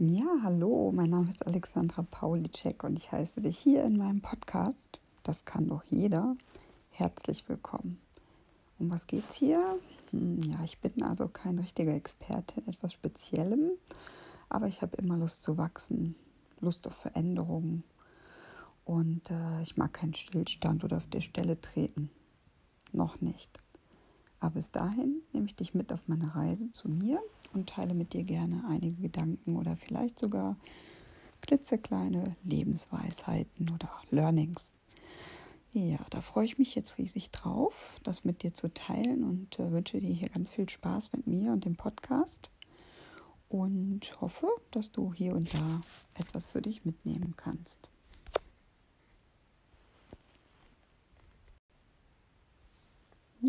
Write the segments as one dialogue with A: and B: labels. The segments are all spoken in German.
A: Ja, hallo, mein Name ist Alexandra Paulicek und ich heiße dich hier in meinem Podcast. Das kann doch jeder. Herzlich willkommen. Um was geht's hier? Hm, ja, ich bin also kein richtiger Experte in etwas Speziellem, aber ich habe immer Lust zu wachsen, Lust auf Veränderungen und äh, ich mag keinen Stillstand oder auf der Stelle treten. Noch nicht. Aber bis dahin nehme ich dich mit auf meine Reise zu mir und teile mit dir gerne einige Gedanken oder vielleicht sogar klitzekleine Lebensweisheiten oder Learnings. Ja, da freue ich mich jetzt riesig drauf, das mit dir zu teilen und äh, wünsche dir hier ganz viel Spaß mit mir und dem Podcast und hoffe, dass du hier und da etwas für dich mitnehmen kannst.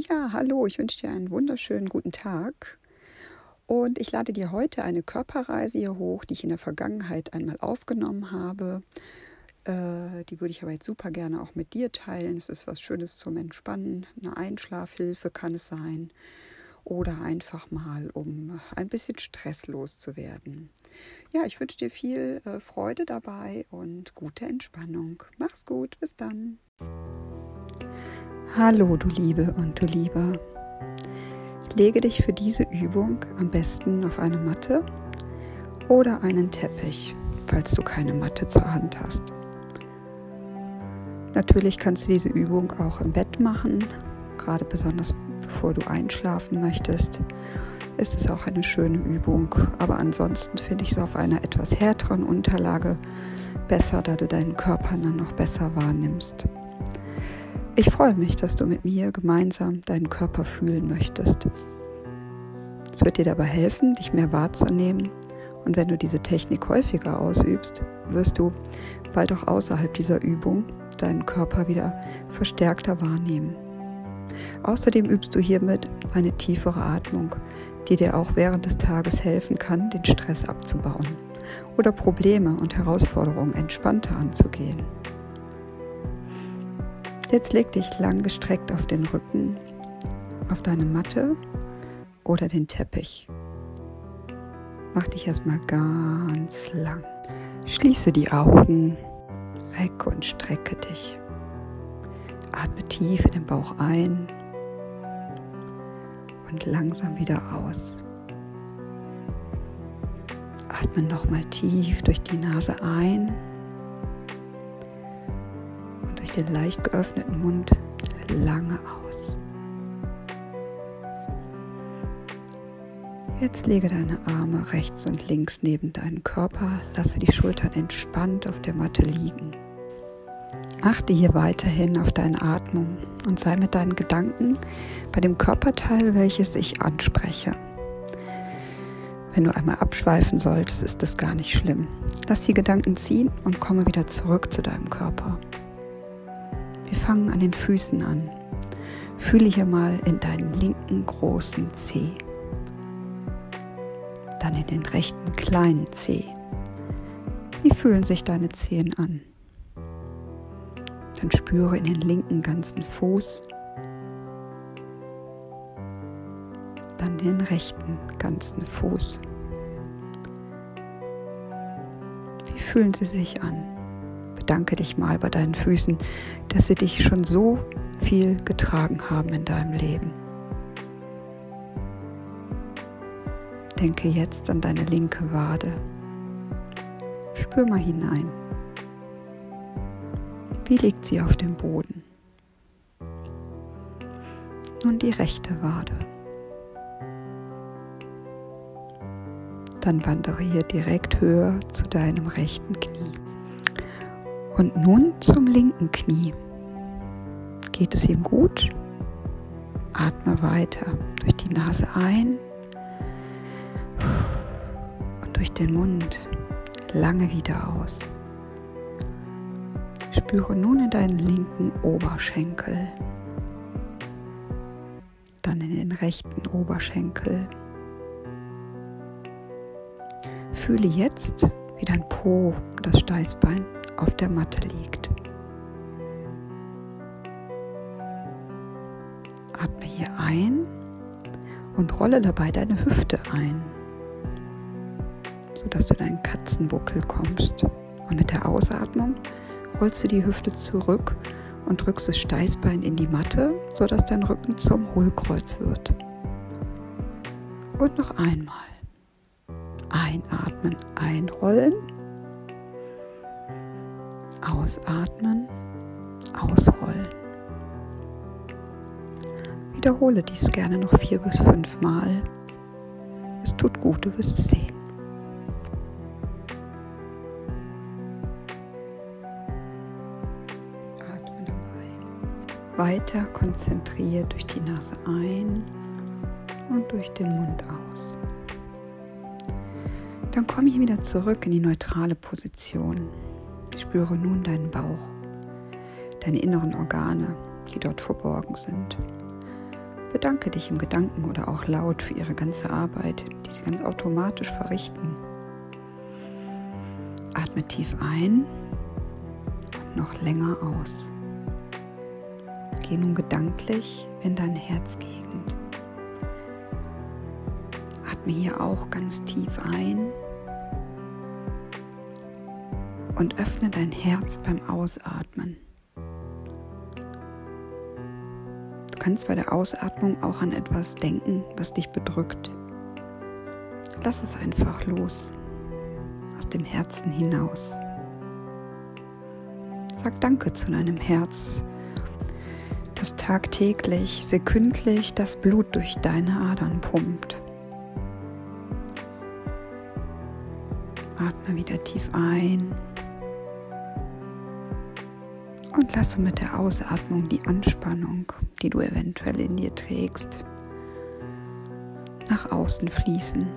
A: Ja, hallo, ich wünsche dir einen wunderschönen guten Tag. Und ich lade dir heute eine Körperreise hier hoch, die ich in der Vergangenheit einmal aufgenommen habe. Äh, die würde ich aber jetzt super gerne auch mit dir teilen. Es ist was Schönes zum Entspannen. Eine Einschlafhilfe kann es sein. Oder einfach mal, um ein bisschen stresslos zu werden. Ja, ich wünsche dir viel äh, Freude dabei und gute Entspannung. Mach's gut, bis dann. Hallo, du Liebe und du Lieber. Lege dich für diese Übung am besten auf eine Matte oder einen Teppich, falls du keine Matte zur Hand hast. Natürlich kannst du diese Übung auch im Bett machen, gerade besonders bevor du einschlafen möchtest. Ist es auch eine schöne Übung, aber ansonsten finde ich es auf einer etwas härteren Unterlage besser, da du deinen Körper dann noch besser wahrnimmst. Ich freue mich, dass du mit mir gemeinsam deinen Körper fühlen möchtest. Es wird dir dabei helfen, dich mehr wahrzunehmen und wenn du diese Technik häufiger ausübst, wirst du bald auch außerhalb dieser Übung deinen Körper wieder verstärkter wahrnehmen. Außerdem übst du hiermit eine tiefere Atmung, die dir auch während des Tages helfen kann, den Stress abzubauen oder Probleme und Herausforderungen entspannter anzugehen. Jetzt leg dich lang gestreckt auf den Rücken, auf deine Matte oder den Teppich. Mach dich erstmal ganz lang. Schließe die Augen, recke und strecke dich. Atme tief in den Bauch ein und langsam wieder aus. Atme nochmal tief durch die Nase ein den leicht geöffneten Mund lange aus. Jetzt lege deine Arme rechts und links neben deinen Körper, lasse die Schultern entspannt auf der Matte liegen. Achte hier weiterhin auf deine Atmung und sei mit deinen Gedanken bei dem Körperteil, welches ich anspreche. Wenn du einmal abschweifen solltest, ist das gar nicht schlimm. Lass die Gedanken ziehen und komme wieder zurück zu deinem Körper. Wir fangen an den Füßen an. Fühle hier mal in deinen linken großen Zeh. Dann in den rechten kleinen Zeh. Wie fühlen sich deine Zehen an? Dann spüre in den linken ganzen Fuß. Dann den rechten ganzen Fuß. Wie fühlen sie sich an? Bedanke dich mal bei deinen Füßen, dass sie dich schon so viel getragen haben in deinem Leben. Denke jetzt an deine linke Wade. Spür mal hinein. Wie liegt sie auf dem Boden? Nun die rechte Wade. Dann wandere hier direkt höher zu deinem rechten Knie. Und nun zum linken Knie. Geht es ihm gut? Atme weiter durch die Nase ein und durch den Mund lange wieder aus. Spüre nun in deinen linken Oberschenkel, dann in den rechten Oberschenkel. Fühle jetzt, wie dein Po, das Steißbein auf der Matte liegt. Atme hier ein und rolle dabei deine Hüfte ein. sodass du in einen Katzenbuckel kommst. Und mit der Ausatmung rollst du die Hüfte zurück und drückst das Steißbein in die Matte, sodass dein Rücken zum Hohlkreuz wird. Und noch einmal. Einatmen, einrollen. Ausatmen, ausrollen. Wiederhole dies gerne noch vier bis fünf Mal. Es tut gut, du wirst es sehen. Atme dabei. Weiter konzentriert durch die Nase ein und durch den Mund aus. Dann komme ich wieder zurück in die neutrale Position. Spüre nun deinen Bauch, deine inneren Organe, die dort verborgen sind. Bedanke dich im Gedanken oder auch laut für ihre ganze Arbeit, die sie ganz automatisch verrichten. Atme tief ein und noch länger aus. Geh nun gedanklich in deine Herzgegend. Atme hier auch ganz tief ein und öffne dein Herz beim Ausatmen. Du kannst bei der Ausatmung auch an etwas denken, was dich bedrückt. Lass es einfach los, aus dem Herzen hinaus. Sag Danke zu deinem Herz, das tagtäglich, sekündlich das Blut durch deine Adern pumpt. Atme wieder tief ein und lasse mit der Ausatmung die Anspannung, die du eventuell in dir trägst, nach außen fließen.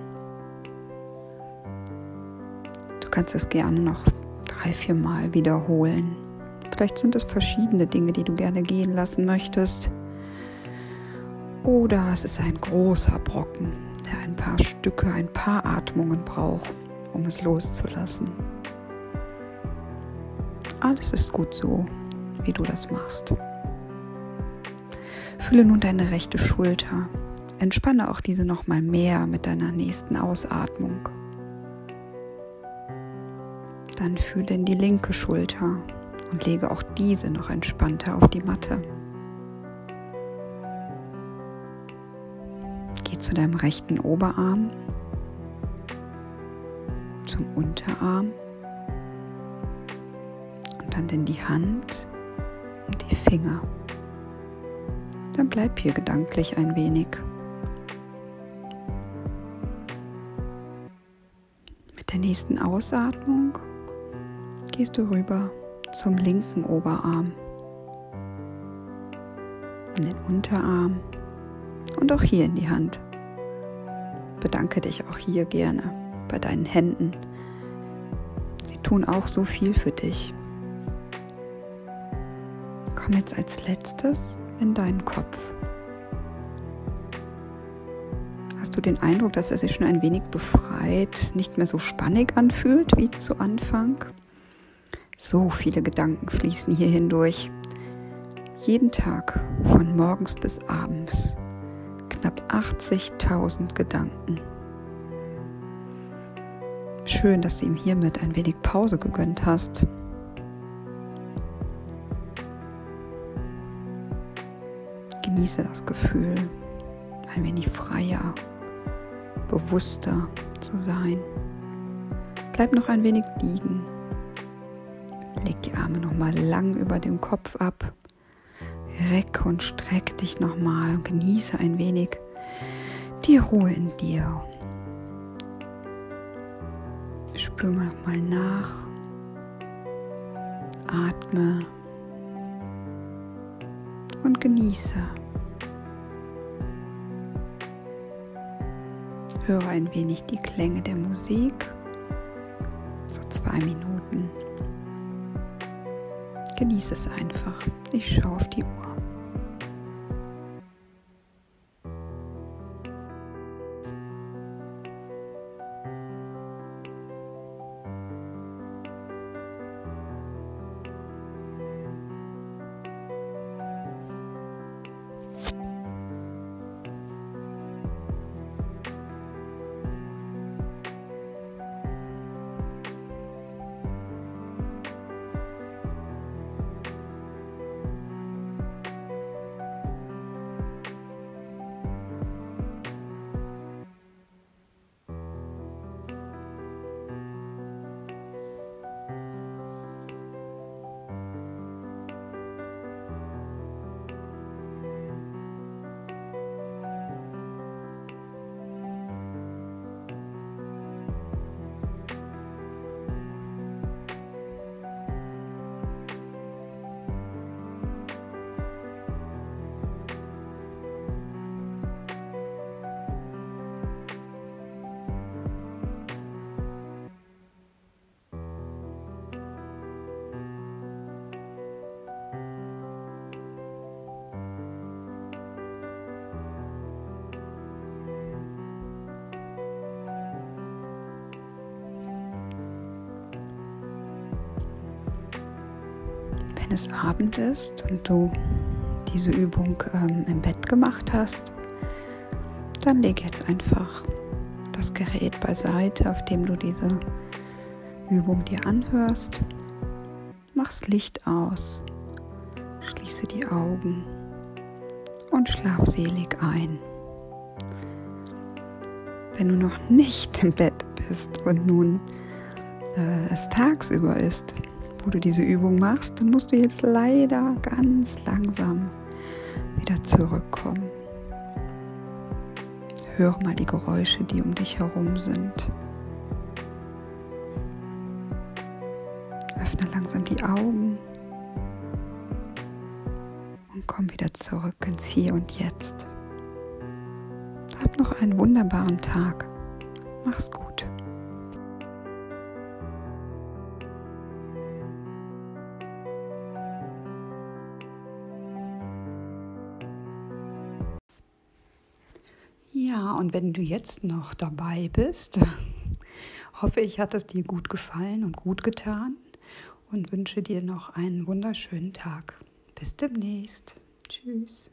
A: Du kannst es gerne noch drei, vier Mal wiederholen. Vielleicht sind es verschiedene Dinge, die du gerne gehen lassen möchtest. Oder es ist ein großer Brocken, der ein paar Stücke, ein paar Atmungen braucht, um es loszulassen. Alles ist gut so, wie du das machst. Fühle nun deine rechte Schulter. Entspanne auch diese noch mal mehr mit deiner nächsten Ausatmung. Dann fühle in die linke Schulter und lege auch diese noch entspannter auf die Matte. Geh zu deinem rechten Oberarm, zum Unterarm und dann in die Hand die Finger. Dann bleib hier gedanklich ein wenig. Mit der nächsten Ausatmung gehst du rüber zum linken Oberarm, in den Unterarm und auch hier in die Hand. Bedanke dich auch hier gerne bei deinen Händen. Sie tun auch so viel für dich. Komm jetzt als letztes in deinen Kopf. Hast du den Eindruck, dass er sich schon ein wenig befreit, nicht mehr so spannig anfühlt wie zu Anfang? So viele Gedanken fließen hier hindurch. Jeden Tag, von morgens bis abends, knapp 80.000 Gedanken. Schön, dass du ihm hiermit ein wenig Pause gegönnt hast. Genieße das Gefühl, ein wenig freier, bewusster zu sein. Bleib noch ein wenig liegen. Leg die Arme noch mal lang über dem Kopf ab. Reck und streck dich noch mal und genieße ein wenig die Ruhe in dir. Spür mal noch mal nach. Atme und genieße. Höre ein wenig die Klänge der Musik, so zwei Minuten. Genieße es einfach. Ich schaue auf die Uhr. Es Abend ist und du diese Übung ähm, im Bett gemacht hast, dann leg jetzt einfach das Gerät beiseite, auf dem du diese Übung dir anhörst. Mach's Licht aus, schließe die Augen und schlaf selig ein. Wenn du noch nicht im Bett bist und nun äh, es tagsüber ist, wo du diese Übung machst, dann musst du jetzt leider ganz langsam wieder zurückkommen. Hör mal die Geräusche, die um dich herum sind. Öffne langsam die Augen und komm wieder zurück ins Hier und Jetzt. Hab noch einen wunderbaren Tag. Mach's gut. Und wenn du jetzt noch dabei bist, hoffe ich, hat es dir gut gefallen und gut getan und wünsche dir noch einen wunderschönen Tag. Bis demnächst. Tschüss.